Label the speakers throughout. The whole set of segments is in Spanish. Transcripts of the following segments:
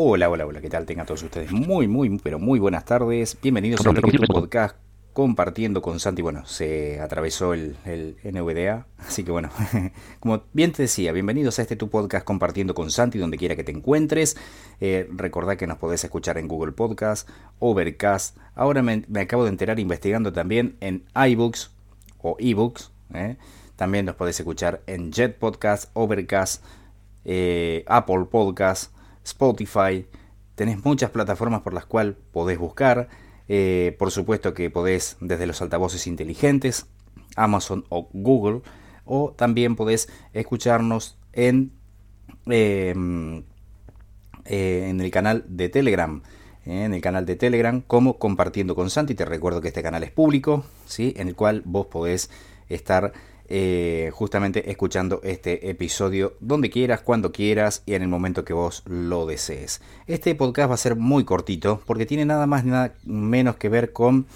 Speaker 1: Hola, hola, hola, ¿qué tal? Tengan todos ustedes muy, muy, pero muy buenas tardes. Bienvenidos a este podcast compartiendo con Santi. Bueno, se atravesó el, NVDA, así que bueno, como bien te decía, bienvenidos a este tu podcast compartiendo con Santi, donde quiera que te encuentres. Eh, recordad que nos podés escuchar en Google Podcast, Overcast. Ahora me, acabo de enterar investigando también en iBooks o eBooks. ¿eh? También nos podés escuchar en Jet Podcast, Overcast, eh, Apple Podcast Spotify, tenés muchas plataformas por las cuales podés buscar. Eh, por supuesto que podés desde los altavoces inteligentes, Amazon o Google, o también podés escucharnos en, em, eh, en el canal de Telegram. Eh, en el canal de Telegram como compartiendo con Santi. Te recuerdo que este canal es público, ¿sí? en el cual vos podés estar eh, justamente escuchando este episodio donde quieras, cuando quieras y en el momento que vos lo desees. Este podcast va a ser muy cortito porque tiene nada más nada menos que ver con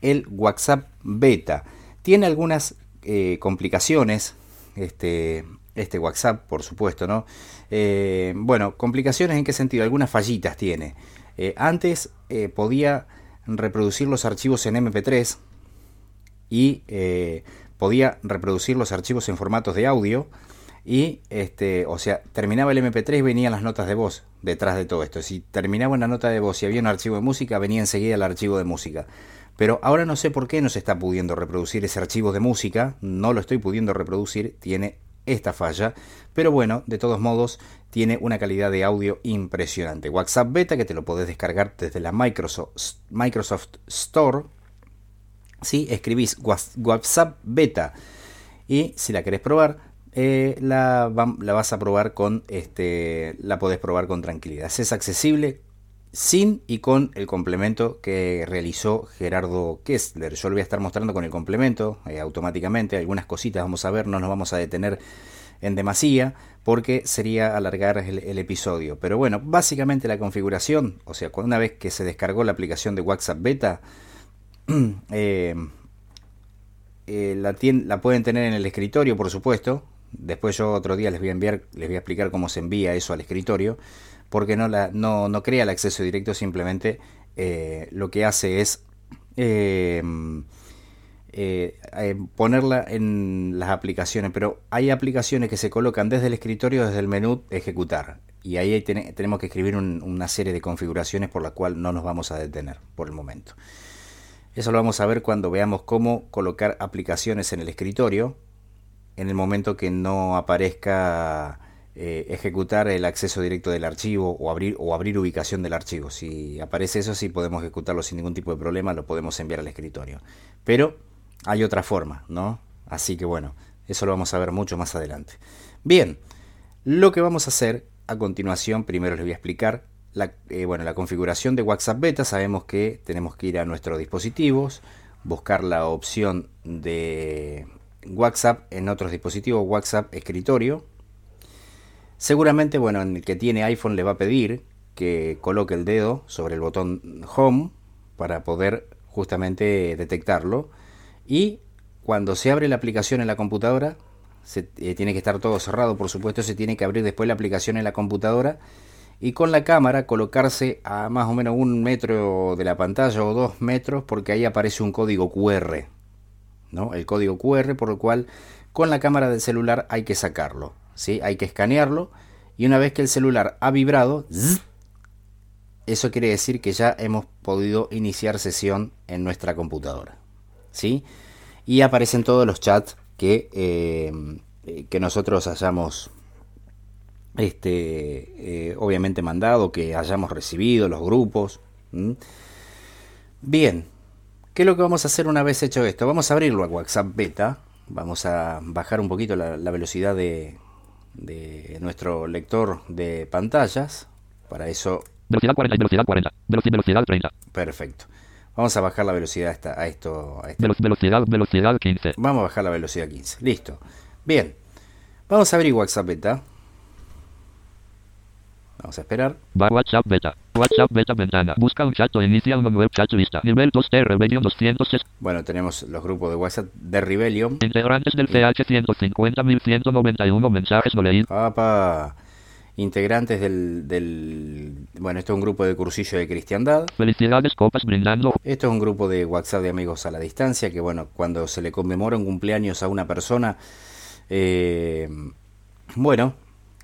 Speaker 1: el WhatsApp beta. Tiene algunas eh, complicaciones, este, este WhatsApp, por supuesto, ¿no? Eh, bueno, complicaciones en qué sentido? Algunas fallitas tiene. antes podía reproducir los archivos en MP3 y podía reproducir los archivos en formatos de audio y, este, o sea, terminaba el MP3 y venían las notas de voz detrás de todo esto. Si terminaba una nota de voz y había un archivo de música, venía enseguida el archivo de música. Pero ahora no sé por qué no se está pudiendo reproducir ese archivo de música, no lo estoy pudiendo reproducir, tiene esta falla, pero bueno, de todos modos tiene una calidad de audio impresionante. WhatsApp Beta que te lo podés descargar desde la Microsoft, Microsoft Store, si escribís WhatsApp beta y si la querés probar, eh, la, vas a probar con, este, la podés probar con tranquilidad. Es accesible sin y con el complemento que realizó Gerardo Kessler. Yo lo voy a estar mostrando con el complemento eh, automáticamente. Algunas cositas vamos a ver, no nos vamos a detener en demasía porque sería alargar el, el, episodio. Pero bueno, básicamente la configuración, o sea, una vez que se descargó la aplicación de WhatsApp Beta, Eh, eh, la, pueden tener en el escritorio, por supuesto. Después yo otro día les voy a enviar, les voy a explicar cómo se envía eso al escritorio, porque no crea el acceso directo, simplemente eh, lo que hace es ponerla en las aplicaciones, pero hay aplicaciones que se colocan desde el escritorio, desde el menú ejecutar, y ahí tenemos que escribir una serie de configuraciones por la cual no nos vamos a detener por el momento. Eso lo vamos a ver cuando veamos cómo colocar aplicaciones en el escritorio en el momento que no aparezca eh, ejecutar el acceso directo del archivo o abrir, o abrir ubicación del archivo. Si aparece eso, sí podemos ejecutarlo sin ningún tipo de problema, lo podemos enviar al escritorio. Pero hay otra forma, ¿no? Así que bueno, eso lo vamos a ver mucho más adelante. Bien, lo que vamos a hacer a continuación, primero les voy a explicar la, eh, bueno, la configuración de WhatsApp Beta sabemos que tenemos que ir a nuestros dispositivos, buscar la opción de WhatsApp en otros dispositivos, WhatsApp escritorio. Seguramente, bueno, en el que tiene iPhone le va a pedir que coloque el dedo sobre el botón Home para poder justamente detectarlo. Y cuando se abre la aplicación en la computadora, se, eh, tiene que estar todo cerrado, por supuesto, se tiene que abrir después la aplicación en la computadora y con la cámara colocarse a más o menos un metro de la pantalla o dos metros porque ahí aparece un código QR, ¿no? El código QR por el cual con la cámara del celular hay que sacarlo, ¿sí? Hay que escanearlo y una vez que el celular ha vibrado, eso quiere decir que ya hemos podido iniciar sesión en nuestra computadora, ¿sí? Y aparecen todos los chats que, eh, que nosotros hayamos este, eh, obviamente mandado, que hayamos recibido, los grupos. Bien, ¿qué es lo que vamos a hacer una vez hecho esto? Vamos a abrirlo a WhatsApp Beta, vamos a bajar un poquito la, velocidad de, de, nuestro lector de pantallas, para eso...
Speaker 2: Velocidad 40 y velocidad 40, velocidad 30.
Speaker 1: Perfecto. Vamos a bajar la velocidad a, esta, a esto. A
Speaker 2: Velocidad, velocidad 15.
Speaker 1: Vamos a bajar la velocidad 15. Listo. Bien. Vamos a abrir WhatsApp Beta. Vamos a esperar.
Speaker 2: Va WhatsApp beta. WhatsApp beta ventana. Busca un chat o inicia una web chat lista. Nivel 2 de Rebellion 206.
Speaker 1: Bueno, tenemos los grupos de WhatsApp de Rebellion.
Speaker 2: Integrantes del CH 150.191 mensajes no leídos.
Speaker 1: Papá. integrantes del, del... Bueno, esto es un grupo de cursillo de cristiandad.
Speaker 2: Felicidades, copas brindando.
Speaker 1: Esto es un grupo de WhatsApp de amigos a la distancia, que bueno, cuando se le conmemora un cumpleaños a una persona, eh, bueno,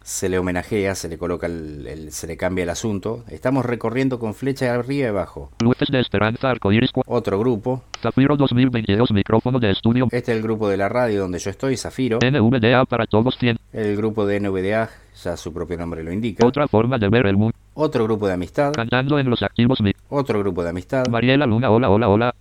Speaker 1: se le homenajea, se le coloca el, el- se le cambia el asunto. Estamos recorriendo con flecha arriba y abajo.
Speaker 2: Luces de esperanza, arcoíris, cua-
Speaker 1: Otro grupo.
Speaker 2: Zafiro 2022, micrófono de estudio.
Speaker 1: Este es el grupo de la radio donde yo estoy, Zafiro.
Speaker 2: NVDA para todos 100.
Speaker 1: El grupo de NVDA, ya su propio nombre lo indica.
Speaker 2: Otra forma de ver el mundo.
Speaker 1: Otro grupo de amistad.
Speaker 2: Cantando en los activos. Mi
Speaker 1: Otro grupo de amistad.
Speaker 2: Mariela Luna, hola, hola, hola.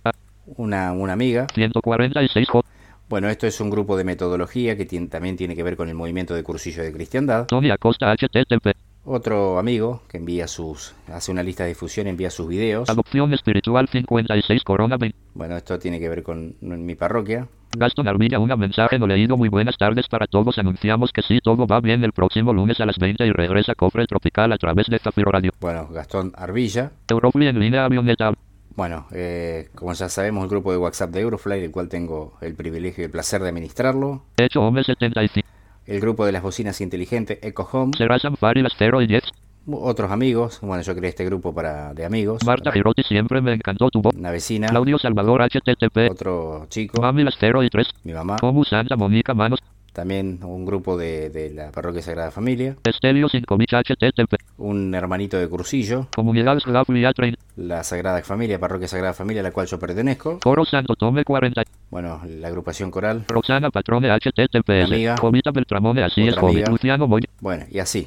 Speaker 1: Una, una amiga.
Speaker 2: 146 J.
Speaker 1: Bueno, esto es un grupo de metodología que tien- también tiene que ver con el movimiento de cursillo de cristiandad.
Speaker 2: Tony Acosta, HTTP.
Speaker 1: Otro amigo que envía sus, hace una lista de difusión, envía sus videos.
Speaker 2: Adopción espiritual 56 Corona 20.
Speaker 1: Bueno, esto tiene que ver con mi parroquia.
Speaker 2: Gaston Armilla, un mensaje no leído. Muy buenas tardes para todos. Anunciamos que sí, todo va bien el próximo lunes a las 20 y regresa Cofre Tropical a través de Zafiro Radio.
Speaker 1: Bueno, Gastón Arvilla.
Speaker 2: Eurofly en línea avioneta.
Speaker 1: Bueno, eh, como ya sabemos, el grupo de WhatsApp de Eurofly, del cual tengo el privilegio y el placer de administrarlo.
Speaker 2: Hecho Home 75.
Speaker 1: El grupo de las bocinas inteligentes Eco Home.
Speaker 2: Será Sanfari las 0 y 10.
Speaker 1: Otros amigos. Bueno, yo creé este grupo para de amigos.
Speaker 2: Marta Girotti, siempre me encantó tu voz.
Speaker 1: Una vecina.
Speaker 2: Claudio Salvador, HTTP.
Speaker 1: Otro chico.
Speaker 2: Mami las 0 y 3.
Speaker 1: Mi mamá.
Speaker 2: Como Santa Mónica Manos.
Speaker 1: También un grupo de, de la parroquia Sagrada Familia.
Speaker 2: Estelio 5000 HTTP.
Speaker 1: Un hermanito de Cursillo.
Speaker 2: Comunidad Slavia 30.
Speaker 1: La Sagrada Familia, parroquia Sagrada Familia, a la cual yo pertenezco.
Speaker 2: Coro Santo Tome 40.
Speaker 1: Bueno, la agrupación coral.
Speaker 2: Roxana Patrone HTTPS.
Speaker 1: Amiga.
Speaker 2: Jovita Beltramone, así es,
Speaker 1: amiga.
Speaker 2: Luciano Moy.
Speaker 1: Bueno, y así,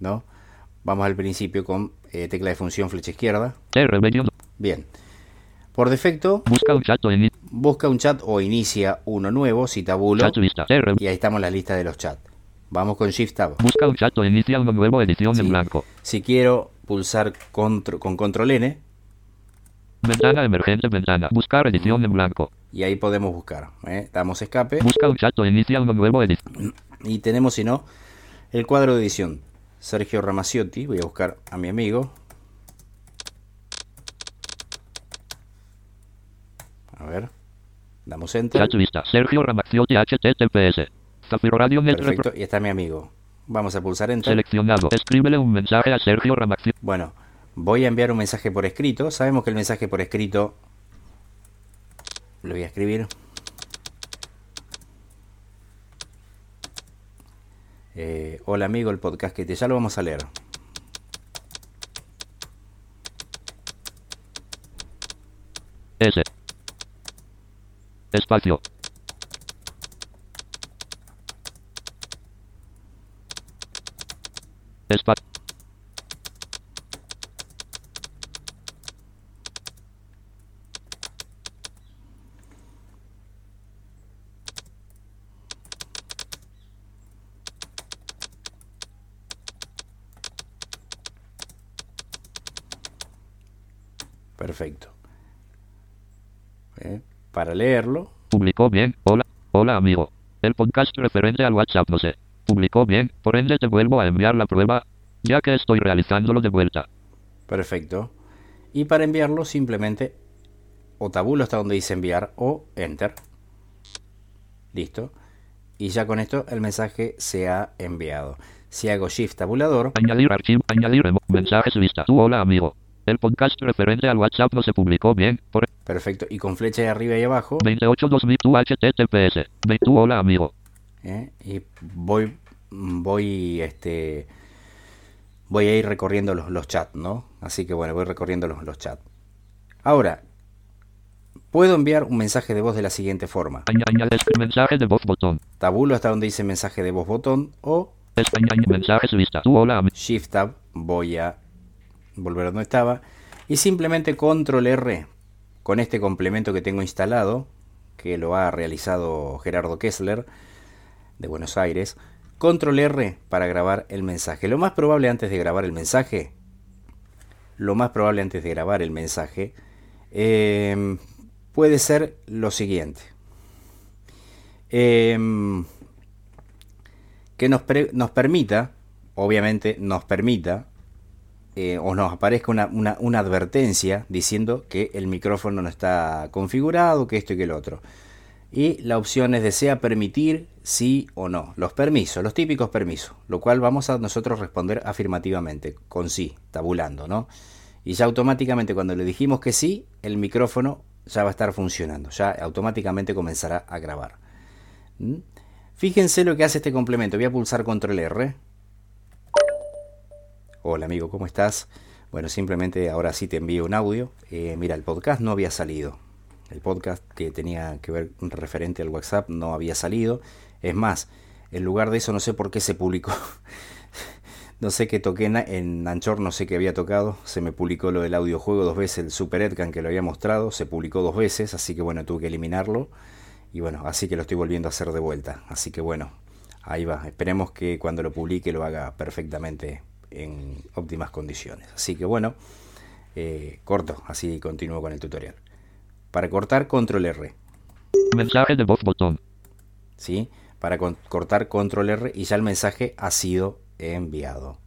Speaker 1: ¿no? Vamos al principio con eh, tecla de función flecha izquierda. Bien. Por defecto,
Speaker 2: Busca un chat ini-
Speaker 1: busca un chat o inicia uno nuevo, si tabulo.
Speaker 2: chat Re-
Speaker 1: Y ahí estamos en la lista de los chats. Vamos con Shift Tab.
Speaker 2: Busca un chat o inicia uno nuevo edición
Speaker 1: Sí.
Speaker 2: en blanco.
Speaker 1: Si quiero pulsar contro- con control N,
Speaker 2: Ventana emergente, ventana. Buscar edición en blanco.
Speaker 1: y ahí podemos buscar. ¿eh? Damos escape.
Speaker 2: Busca un chat o inicia uno nuevo edición.
Speaker 1: Y tenemos, si no, el cuadro de edición. Sergio Ramaciotti. Voy a buscar a mi amigo. A ver. Damos enter.
Speaker 2: Chat vista. Sergio Ramacciotti HTTPS. Zafiro Radio
Speaker 1: Perfecto. Y está mi amigo. Vamos a pulsar enter.
Speaker 2: Seleccionado. Escríbele un mensaje a Sergio Ramacciotti.
Speaker 1: Bueno, voy a enviar un mensaje por escrito. Sabemos que el mensaje por escrito lo voy a escribir. Eh, hola amigo, el podcast que te ya lo vamos a leer.
Speaker 2: Espacio. Espacio.
Speaker 1: Perfecto. Eh, para leerlo,
Speaker 2: Publicó bien. Hola. Hola amigo. El podcast referente al WhatsApp no sé. Publicó bien. Por ende te vuelvo a enviar la prueba. Ya que estoy realizándolo de vuelta.
Speaker 1: perfecto. Y para enviarlo simplemente o tabulo hasta donde dice enviar o enter. Listo. Y ya con esto el mensaje se ha enviado. Si hago shift tabulador,
Speaker 2: Añadir archivo. Añadir mensajes vista. Tu hola amigo. El podcast referente al WhatsApp no se publicó bien. Por
Speaker 1: perfecto. Y con flecha de arriba y abajo,
Speaker 2: 28 2000 tu HTTPS. Hola amigo.
Speaker 1: ¿eh? y voy, voy, este, voy a ir recorriendo los, los chats, ¿no? Así que bueno, voy recorriendo los, los chats. Ahora, puedo enviar un mensaje de voz de la siguiente forma.
Speaker 2: Añades mensaje de voz botón.
Speaker 1: Tabulo hasta donde dice mensaje de voz botón o
Speaker 2: mensajes vista. Hola.
Speaker 1: Shift Tab, voy a volver a donde estaba y simplemente Control R con este complemento que tengo instalado, que lo ha realizado Gerardo Kessler de Buenos Aires, Control R para grabar el mensaje. Lo más probable antes de grabar el mensaje, lo más probable antes de grabar el mensaje, eh, puede ser lo siguiente. Em, que nos permita, obviamente nos permita, eh, o nos aparezca una, una- advertencia diciendo que el micrófono no está configurado, que esto y que el otro. Y la opción es desea permitir sí o no. Los permisos, los típicos permisos, lo cual vamos a nosotros responder afirmativamente, con sí, tabulando, ¿no? Y ya automáticamente cuando le dijimos que sí, el micrófono ya va a estar funcionando, ya automáticamente comenzará a grabar. ¿Mm? Fíjense lo que hace este complemento. Voy a pulsar control R. Hola amigo, ¿cómo estás? Bueno, simplemente ahora sí te envío un audio. Eh, mira, el podcast no había salido. El podcast que tenía que ver referente al WhatsApp no había salido. Es más, en lugar de eso no sé por qué se publicó. no sé qué toqué en, Anchor, no sé qué había tocado. Se me publicó lo del audiojuego dos veces, el Super Edcan que lo había mostrado. Se publicó dos veces, así que bueno, tuve que eliminarlo. Y bueno, así que lo estoy volviendo a hacer de vuelta. Así que bueno, ahí va. Esperemos que cuando lo publique lo haga perfectamente en óptimas condiciones. Así que bueno, eh, corto, así continúo con el tutorial. Para cortar, control R.
Speaker 2: Mensaje de voz botón.
Speaker 1: ¿Sí? Para cortar control R y ya el mensaje ha sido enviado.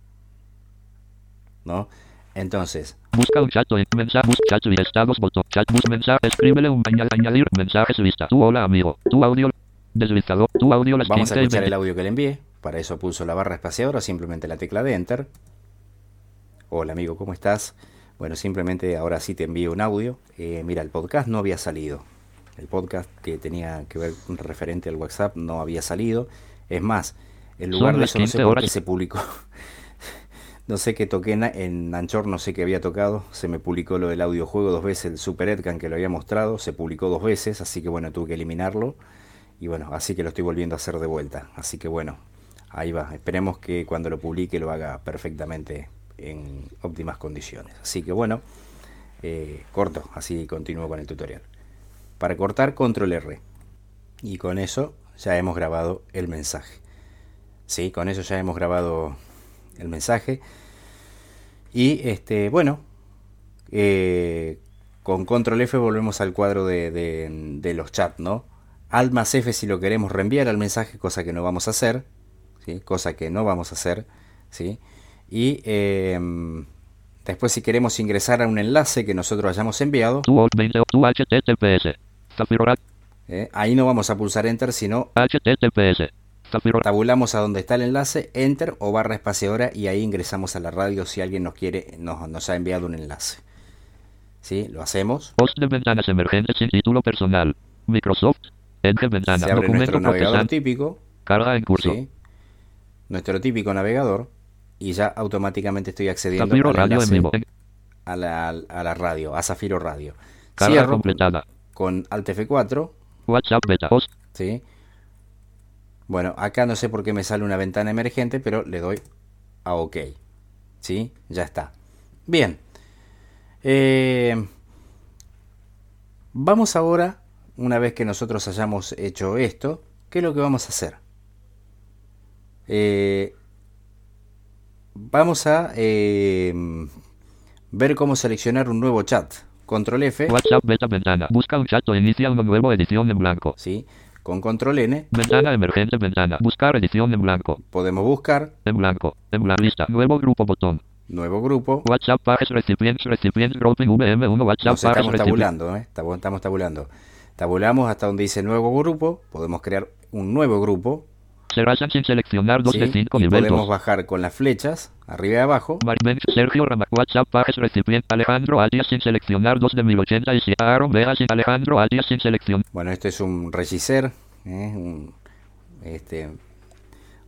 Speaker 1: ¿No? Entonces.
Speaker 2: Busca un chat mensaje, busca chat y estados botón. Chat, bus mensaje, escríbele un añadir mensajes lista. Tu hola amigo, tu audio deslizador, tu audio las
Speaker 1: Vamos a escuchar el audio que le envié. Para eso pulso la barra espaciadora simplemente la tecla de Enter. Hola amigo, ¿cómo estás? Bueno, simplemente ahora sí te envío un audio. Eh, mira, el podcast no había salido. El podcast que tenía que ver referente al WhatsApp no había salido. Es más, en lugar de eso no sé por qué se publicó. no sé qué toqué en, Anchor, no sé qué había tocado. Se me publicó lo del audiojuego dos veces, el Super Edcan que lo había mostrado. Se publicó dos veces, así que bueno, tuve que eliminarlo. Y bueno, así que lo estoy volviendo a hacer de vuelta. Así que bueno, Ahí va, esperemos que cuando lo publique lo haga perfectamente en óptimas condiciones. Así que bueno, eh, corto, así continúo con el tutorial. Para cortar, control R. Y con eso ya hemos grabado el mensaje. Sí, con eso ya hemos grabado el mensaje. Y este, bueno, eh, con control F volvemos al cuadro de, los chats, ¿no? Alt más F si lo queremos reenviar al mensaje, cosa que no vamos a hacer cosa que no vamos a hacer. ¿sí? Y em, después si queremos ingresar a un enlace que nosotros hayamos enviado, eh, ahí no vamos a pulsar Enter, sino
Speaker 2: HTTPS.
Speaker 1: Tabulamos a donde está el enlace, Enter o barra espaciadora y ahí ingresamos a la radio si alguien nos quiere, nos, nos ha enviado un enlace. ¿Sí? Lo hacemos.
Speaker 2: Post de ventanas emergentes sin título personal. Microsoft. Enter ventana.
Speaker 1: Se abre nuestro navegador típico.
Speaker 2: Carga en curso
Speaker 1: nuestro típico navegador y ya automáticamente estoy accediendo a, la, a la radio, a Zafiro Radio.
Speaker 2: Carga completada.
Speaker 1: Con Alt F4.
Speaker 2: WhatsApp beta host.
Speaker 1: Sí. Bueno, acá no sé por qué me sale una ventana emergente, pero le doy a OK. ¿Sí? Ya está. Bien. Eh, vamos ahora, una vez que nosotros hayamos hecho esto, ¿qué es lo que vamos a hacer? Eh, vamos a eh, ver cómo seleccionar un nuevo chat. Control F.
Speaker 2: WhatsApp beta ventana. Busca un chat o inicia una nueva edición en blanco.
Speaker 1: Sí. Con control N.
Speaker 2: Ventana emergente ventana. Buscar edición en blanco.
Speaker 1: Podemos buscar.
Speaker 2: En blanco. En blanco. Lista. Nuevo grupo botón.
Speaker 1: Nuevo grupo.
Speaker 2: WhatsApp pages recipientes recipientes grouping VM1 WhatsApp
Speaker 1: estamos tabulando, ¿eh? Estamos tabulando. Tabulamos hasta donde dice nuevo grupo. Podemos crear un nuevo grupo
Speaker 2: se sin seleccionar 2 de 5 nivel
Speaker 1: Podemos bajar con las flechas, arriba y abajo.
Speaker 2: Sergio Rama, WhatsApp, Pages, recipiente, Alejandro Alias sin seleccionar 2 de 1087, Aaron Vega sin Alejandro Alias sin selección.
Speaker 1: Bueno, este es un regiser, ¿eh? este,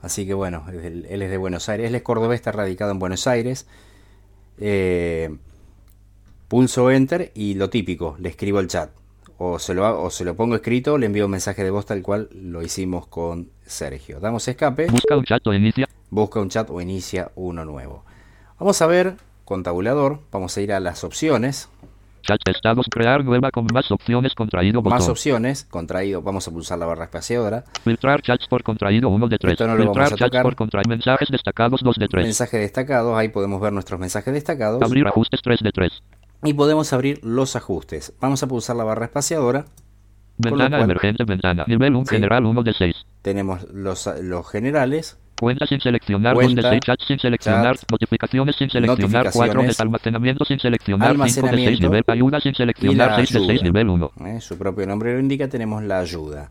Speaker 1: así que bueno, él, es de Buenos Aires, él es cordobés, está radicado en Buenos Aires. Eh, pulso Enter y lo típico, le escribo el chat o se, lo, o se lo pongo escrito, le envío un mensaje de voz tal cual lo hicimos con Sergio. Damos escape.
Speaker 2: Busca un chat o inicia.
Speaker 1: Busca un chat o inicia uno nuevo. Vamos a ver con tabulador. Vamos a ir a las opciones.
Speaker 2: Chat estados, crear nueva con más opciones, contraído botón.
Speaker 1: Más opciones, contraído. Vamos a pulsar la barra espaciadora.
Speaker 2: Filtrar chats por contraído 1 de 3.
Speaker 1: Esto no lo
Speaker 2: Filtrar
Speaker 1: vamos a
Speaker 2: por contraído. Mensajes destacados 2 de 3.
Speaker 1: Mensajes destacados, ahí podemos ver nuestros mensajes destacados.
Speaker 2: Abrir ajustes 3 de 3
Speaker 1: y podemos abrir los ajustes. Vamos a pulsar la barra espaciadora.
Speaker 2: Ventana emergente, ventana. Nivel 1 general 1 de 6.
Speaker 1: Tenemos los, los generales
Speaker 2: Cuenta sin seleccionar. Cuenta, 2 de 6 chats sin seleccionar.
Speaker 1: chat,
Speaker 2: notificaciones sin seleccionar. 4 de almacenamiento sin seleccionar. 5 de 6
Speaker 1: almacenamiento
Speaker 2: nivel. Ayuda sin seleccionar.
Speaker 1: la
Speaker 2: 6 de 6
Speaker 1: ayuda.
Speaker 2: nivel 1.
Speaker 1: ¿eh? Su propio nombre lo indica, tenemos la ayuda.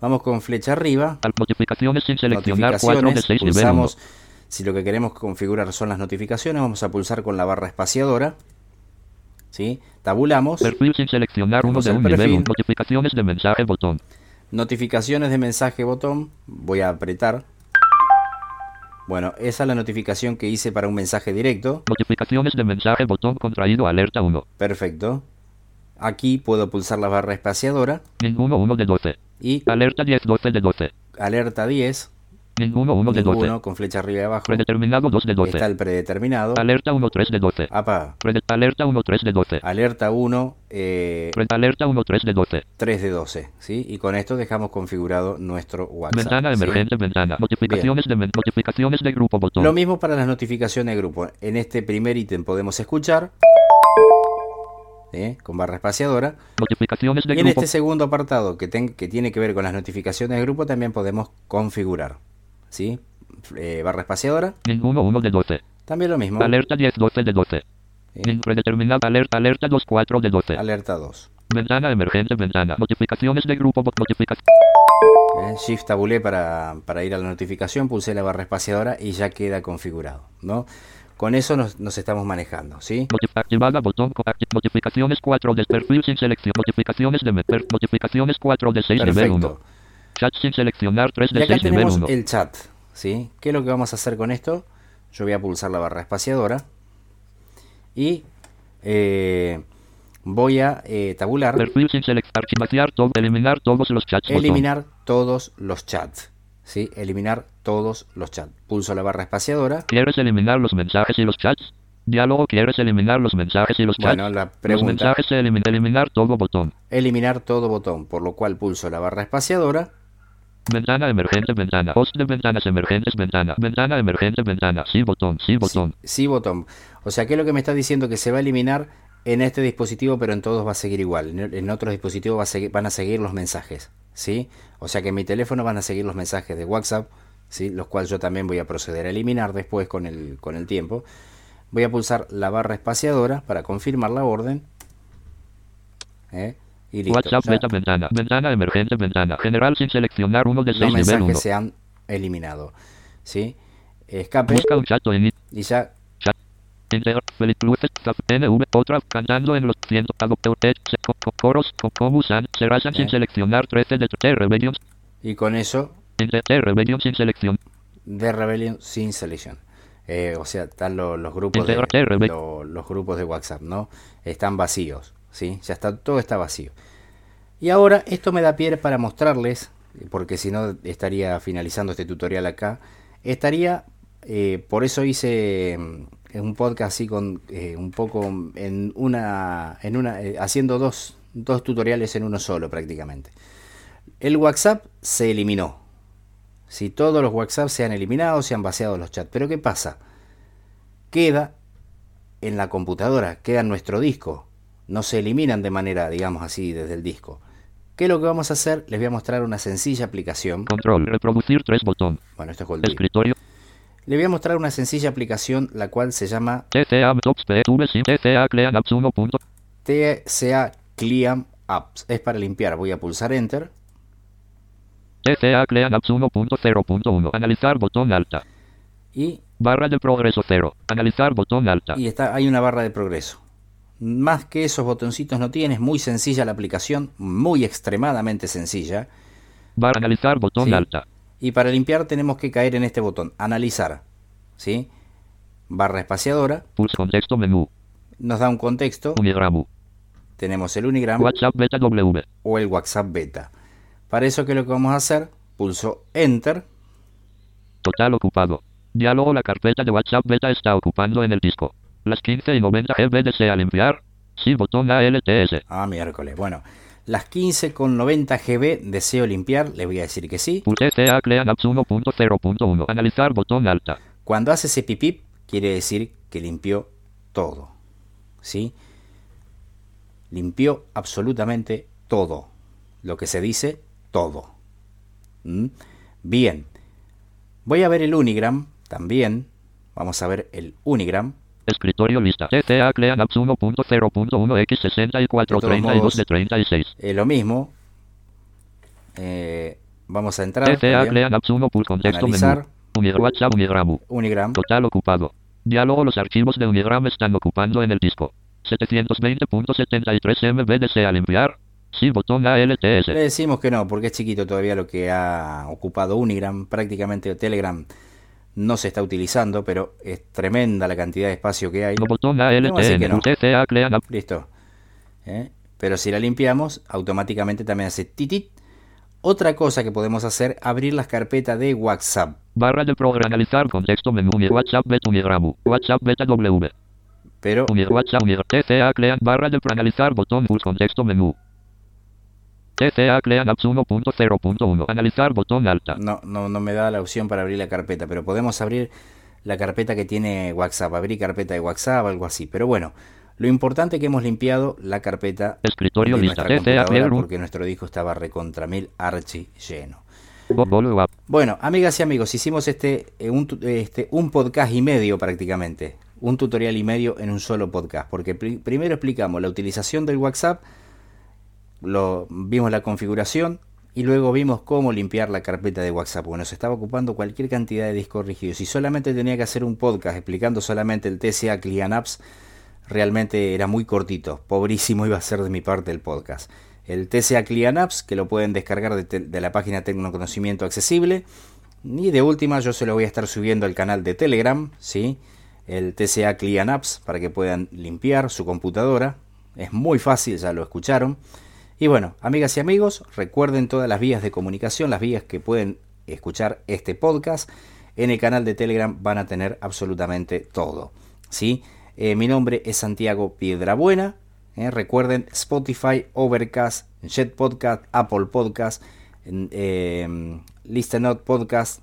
Speaker 1: Vamos con flecha arriba,
Speaker 2: Notificaciones sin seleccionar. 4 de
Speaker 1: notificaciones,
Speaker 2: 6 nivel 1.
Speaker 1: pulsamos, si lo que queremos configurar son las notificaciones, vamos a pulsar con la barra espaciadora, ¿sí? Tabulamos,
Speaker 2: Perfil sin seleccionar. 1
Speaker 1: Tenemos
Speaker 2: de 1 nivel
Speaker 1: perfil.
Speaker 2: 1. Notificaciones de mensaje botón.
Speaker 1: notificaciones de mensaje botón, voy a apretar. Bueno, esa es la notificación que hice para un mensaje directo,
Speaker 2: Notificaciones de mensaje botón contraído. Alerta 1.
Speaker 1: perfecto. Aquí puedo pulsar la barra espaciadora
Speaker 2: Ninguno 1 de 12.
Speaker 1: y
Speaker 2: Alerta 10 12 de 12.
Speaker 1: alerta 10,
Speaker 2: Ninguno 1 de 12.
Speaker 1: ninguno, con flecha arriba y abajo,
Speaker 2: Predeterminado 2 de 12.
Speaker 1: está el predeterminado.
Speaker 2: Alerta 1 3 de 12.
Speaker 1: Apa,
Speaker 2: Prede- alerta 1 3 de 12.
Speaker 1: alerta 1, eh,
Speaker 2: alerta 1 3 de 12.
Speaker 1: 3 de 12, ¿sí? Y con esto dejamos configurado nuestro WhatsApp.
Speaker 2: Ventana
Speaker 1: ¿sí?
Speaker 2: emergente, ventana. Notificaciones de notificaciones de grupo botón.
Speaker 1: Lo mismo para las notificaciones de grupo. En este primer ítem podemos escuchar ¿sí? con barra espaciadora.
Speaker 2: Notificaciones de
Speaker 1: Y en
Speaker 2: grupo.
Speaker 1: este segundo apartado que, ten- que tiene que ver con las notificaciones de grupo también podemos configurar. ¿Sí? Eh, barra espaciadora,
Speaker 2: Ninguno 1 de 12.
Speaker 1: también lo mismo.
Speaker 2: Alerta 10 12 de 12.
Speaker 1: ¿sí?
Speaker 2: Predeterminado alerta alerta 2 4 de 12.
Speaker 1: Alerta 2.
Speaker 2: Ventana emergente, ventana. Notificaciones de grupo notificaciones.
Speaker 1: ¿eh? Shift tabulé para, para ir a la notificación, pulsé la barra espaciadora y ya queda configurado. ¿no? Con eso nos, nos estamos manejando. ¿sí?
Speaker 2: activada botón notificaciones 4 de perfil sin selección. Notificaciones de notificaciones 4 de 6 nivel 1.
Speaker 1: Perfecto.
Speaker 2: Chat sin seleccionar 3
Speaker 1: Y
Speaker 2: de
Speaker 1: acá
Speaker 2: 6 nivel
Speaker 1: tenemos
Speaker 2: 1.
Speaker 1: el chat, ¿sí? ¿Qué es lo que vamos a hacer con esto? Yo voy a pulsar la barra espaciadora y eh, voy a eh, tabular,
Speaker 2: Perfil sin seleccionar. Todo. Eliminar todos los chats. botón.
Speaker 1: eliminar todos los chats, ¿sí? Eliminar todos los chats. Pulso la barra espaciadora.
Speaker 2: ¿Quieres eliminar los mensajes y los chats? Diálogo, ¿quieres eliminar los mensajes y los chats?
Speaker 1: Bueno, la
Speaker 2: los
Speaker 1: pregunta,
Speaker 2: mensajes se eliminan. Eliminar todo botón.
Speaker 1: eliminar todo botón, por lo cual pulso la barra espaciadora.
Speaker 2: Ventana emergente, ventana. Host de ventanas emergentes, ventana. Ventana emergente, ventana. Sí, botón, sí, botón.
Speaker 1: Sí, botón. O sea, ¿qué es lo que me está diciendo? Que se va a eliminar en este dispositivo, pero en todos va a seguir igual. En, en otros dispositivos va a seguir- van a seguir los mensajes, ¿sí? O sea que en mi teléfono van a seguir los mensajes de WhatsApp, ¿sí? Los cuales yo también voy a proceder a eliminar después con el, con el tiempo. Voy a pulsar la barra espaciadora para confirmar la orden. ¿eh? Y listo.
Speaker 2: WhatsApp,
Speaker 1: Ya
Speaker 2: beta, ventana. Ventana emergente, ventana. General sin seleccionar uno de
Speaker 1: los
Speaker 2: 6, nivel
Speaker 1: mensajes
Speaker 2: 1.
Speaker 1: se han eliminado, ¿sí? Escape
Speaker 2: Busca un chat o en
Speaker 1: y ya
Speaker 2: Feliz NV, otra, cantando en los cientos, coros, co- como usan, Serrazan sin
Speaker 1: Eh.
Speaker 2: seleccionar 13 de Rebellion,
Speaker 1: y con eso
Speaker 2: T, Rebellion sin selección,
Speaker 1: de Rebellion sin selección. Eh, o sea, están lo- los grupos de,
Speaker 2: Integra- T, Rebe-
Speaker 1: lo- los grupos de WhatsApp, ¿no? Están vacíos, ¿sí? Ya está, todo está vacío. Y ahora esto me da pie para mostrarles, porque si no estaría finalizando este tutorial acá, estaría, eh, por eso hice mm, un podcast así con eh, un poco en una, en una, eh, haciendo dos, dos tutoriales en uno solo prácticamente. El WhatsApp se eliminó, si todos los WhatsApp se han eliminado, se han vaciado los chats. Pero ¿qué pasa? Queda en la computadora, queda en nuestro disco. No se eliminan de manera, digamos así, desde el disco. ¿Qué es lo que vamos a hacer? Les voy a mostrar una sencilla aplicación.
Speaker 2: control, reproducir 3 botón,
Speaker 1: Bueno, esto es Goldie.
Speaker 2: escritorio,
Speaker 1: Les voy a mostrar una sencilla aplicación, la cual se llama
Speaker 2: TCA, Tops, PV, sin TCA, Clean Apps 1. punto.
Speaker 1: TCA Clean Apps. Es para limpiar. Voy a pulsar Enter.
Speaker 2: TCA, Clean Apps 1.0.1, analizar botón alta,
Speaker 1: Y,
Speaker 2: barra de progreso 0, analizar botón alta,
Speaker 1: y está, hay una barra de progreso. Más que esos botoncitos no tienes. Muy sencilla la aplicación. Muy extremadamente sencilla.
Speaker 2: barra analizar botón
Speaker 1: Sí.
Speaker 2: alta,
Speaker 1: Y para limpiar tenemos que caer en este botón, analizar. ¿sí? Barra espaciadora,
Speaker 2: pulse contexto menú,
Speaker 1: nos da un contexto,
Speaker 2: unigramu,
Speaker 1: tenemos el Unigram
Speaker 2: WhatsApp beta W,
Speaker 1: o el WhatsApp beta. Para eso, ¿qué es lo que vamos a hacer? Pulso Enter,
Speaker 2: total ocupado. Diálogo la carpeta de WhatsApp beta está ocupando en el disco. Las 15 y 90 GB desea limpiar. Sí, botón ALTS.
Speaker 1: ah, miércoles, bueno, las 15 con 90 GB deseo limpiar, le voy a decir que sí.
Speaker 2: Clean Apps 1.0.1. Analizar botón alta.
Speaker 1: Cuando hace ese pipip, quiere decir que limpió todo, ¿sí? Limpió absolutamente todo, lo que se dice todo. ¿Mm? Bien, Voy a ver el Unigram también. Vamos a ver el Unigram.
Speaker 2: Escritorio lista. TCA Clean Apps 1.0.1x6432 de 36.
Speaker 1: Es lo mismo. Eh, vamos a entrar.
Speaker 2: TCA
Speaker 1: también.
Speaker 2: Clean Apps 1. Contexto
Speaker 1: Analizar.
Speaker 2: menú. WhatsApp Unigramu.
Speaker 1: Unigram.
Speaker 2: Total ocupado. Diálogo Los archivos de Unigram están ocupando en el disco. 720.73 MB desea limpiar. Sí, botón ALTS.
Speaker 1: Le decimos que no, porque es chiquito todavía lo que ha ocupado Unigram. Prácticamente Telegram no se está utilizando, pero es tremenda la cantidad de espacio que hay. Que no. Listo. ¿Eh? Pero si la limpiamos, automáticamente también hace titit. Otra cosa que podemos hacer, abrir las carpetas de WhatsApp.
Speaker 2: Barra de programa analizar contexto menú WhatsApp beta Unigramu. WhatsApp beta W.
Speaker 1: Pero
Speaker 2: WhatsApp TCA barra de analizar botón full contexto menú. TCA Clean Apps 1.0.1 analizar botón alta.
Speaker 1: no, no, no me da la opción para abrir la carpeta. Pero podemos abrir la carpeta que tiene WhatsApp. Abrir carpeta de WhatsApp, algo así. Pero bueno, lo importante es que hemos limpiado la carpeta
Speaker 2: Escritorio
Speaker 1: de
Speaker 2: lista
Speaker 1: nuestra
Speaker 2: TCA
Speaker 1: computadora porque nuestro disco estaba recontra mil archi lleno. Bueno, amigas y amigos, hicimos este, eh, un, este un podcast y medio prácticamente, un tutorial y medio en un solo podcast, porque pri- primero explicamos la utilización del WhatsApp, lo, vimos la configuración y luego vimos cómo limpiar la carpeta de WhatsApp, porque nos estaba ocupando cualquier cantidad de discos rígidos y solamente tenía que hacer un podcast explicando solamente el TCA Client Apps, realmente era muy cortito, pobrísimo iba a ser de mi parte el podcast. El TCA Client Apps, que lo pueden descargar de, la página Tecnoconocimiento Accesible. Y de última, yo se lo voy a estar subiendo al canal de Telegram, ¿sí? El TCA Client Apps, para que puedan limpiar su computadora. Es muy fácil, ya lo escucharon. Y bueno, amigas y amigos, recuerden todas las vías de comunicación, las vías que pueden escuchar este podcast. En el canal de Telegram van a tener absolutamente todo. ¿sí? Eh, mi nombre es Santiago Piedrabuena. ¿eh? Recuerden Spotify, Overcast, Jet Podcast, Apple Podcast, en, eh, Listen Podcast,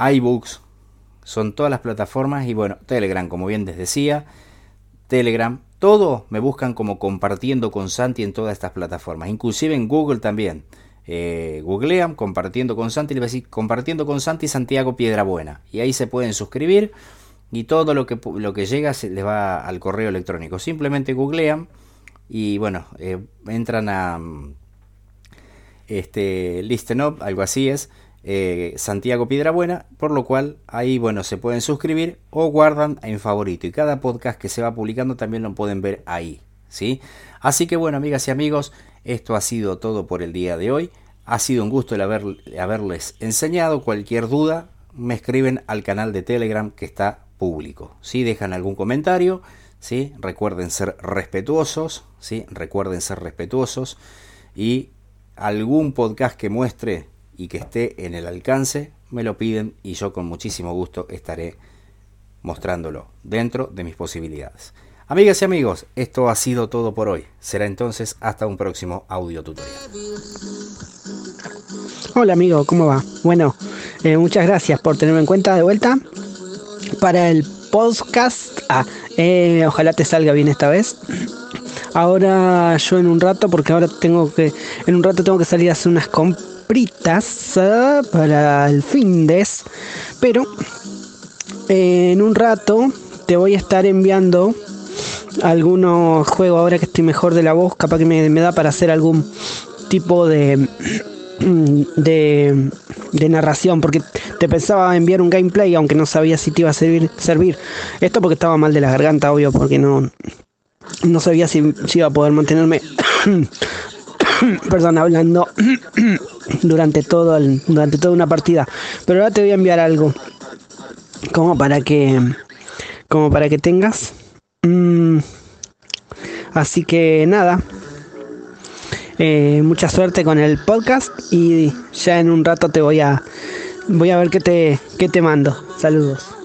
Speaker 1: iBooks. Son todas las plataformas y bueno, Telegram, como bien les decía. Telegram, todo me buscan como compartiendo con Santi en todas estas plataformas, inclusive en Google también. Eh, googlean compartiendo con Santi, le va a decir compartiendo con Santi Santiago Piedrabuena. Y ahí se pueden suscribir y todo lo que, lo que llega se les va al correo electrónico. Simplemente googlean y bueno, eh, entran a mm, este Listen Up, algo así es, eh, Santiago Piedrabuena, por lo cual ahí bueno se pueden suscribir o guardan en favorito y cada podcast que se va publicando también lo pueden ver ahí, ¿sí? Así que bueno, amigas y amigos, esto ha sido todo por el día de hoy. Ha sido un gusto el haber, haberles enseñado. Cualquier duda, me escriben al canal de Telegram que está público. Si dejan algún comentario, ¿sí? recuerden ser respetuosos, ¿sí? recuerden ser respetuosos y algún podcast que muestre y que esté en el alcance, me lo piden y yo con muchísimo gusto estaré mostrándolo dentro de mis posibilidades. Amigas y amigos, esto ha sido todo por hoy. Será entonces hasta un próximo audio tutorial.
Speaker 3: Hola amigo, ¿cómo va? Bueno, eh, muchas gracias por tenerme en cuenta de vuelta para el podcast. Ah, eh, ojalá te salga bien esta vez. Ahora yo en un rato, porque ahora tengo que, en un rato tengo que salir a hacer unas ah, para el fin de, pero eh, en un rato te voy a estar enviando algunos juegos ahora que estoy mejor de la voz, capaz que me, da para hacer algún tipo de de, de narración porque te pensaba enviar un gameplay aunque no sabía si te iba a servir servir. Esto porque estaba mal de la garganta obvio porque no no sabía si, si iba a poder mantenerme perdón hablando durante todo el, durante toda una partida. Pero ahora te voy a enviar algo como para que como para que tengas. Mm, así que nada eh, mucha suerte con el podcast y ya en un rato te voy a voy a ver qué te qué te mando. Saludos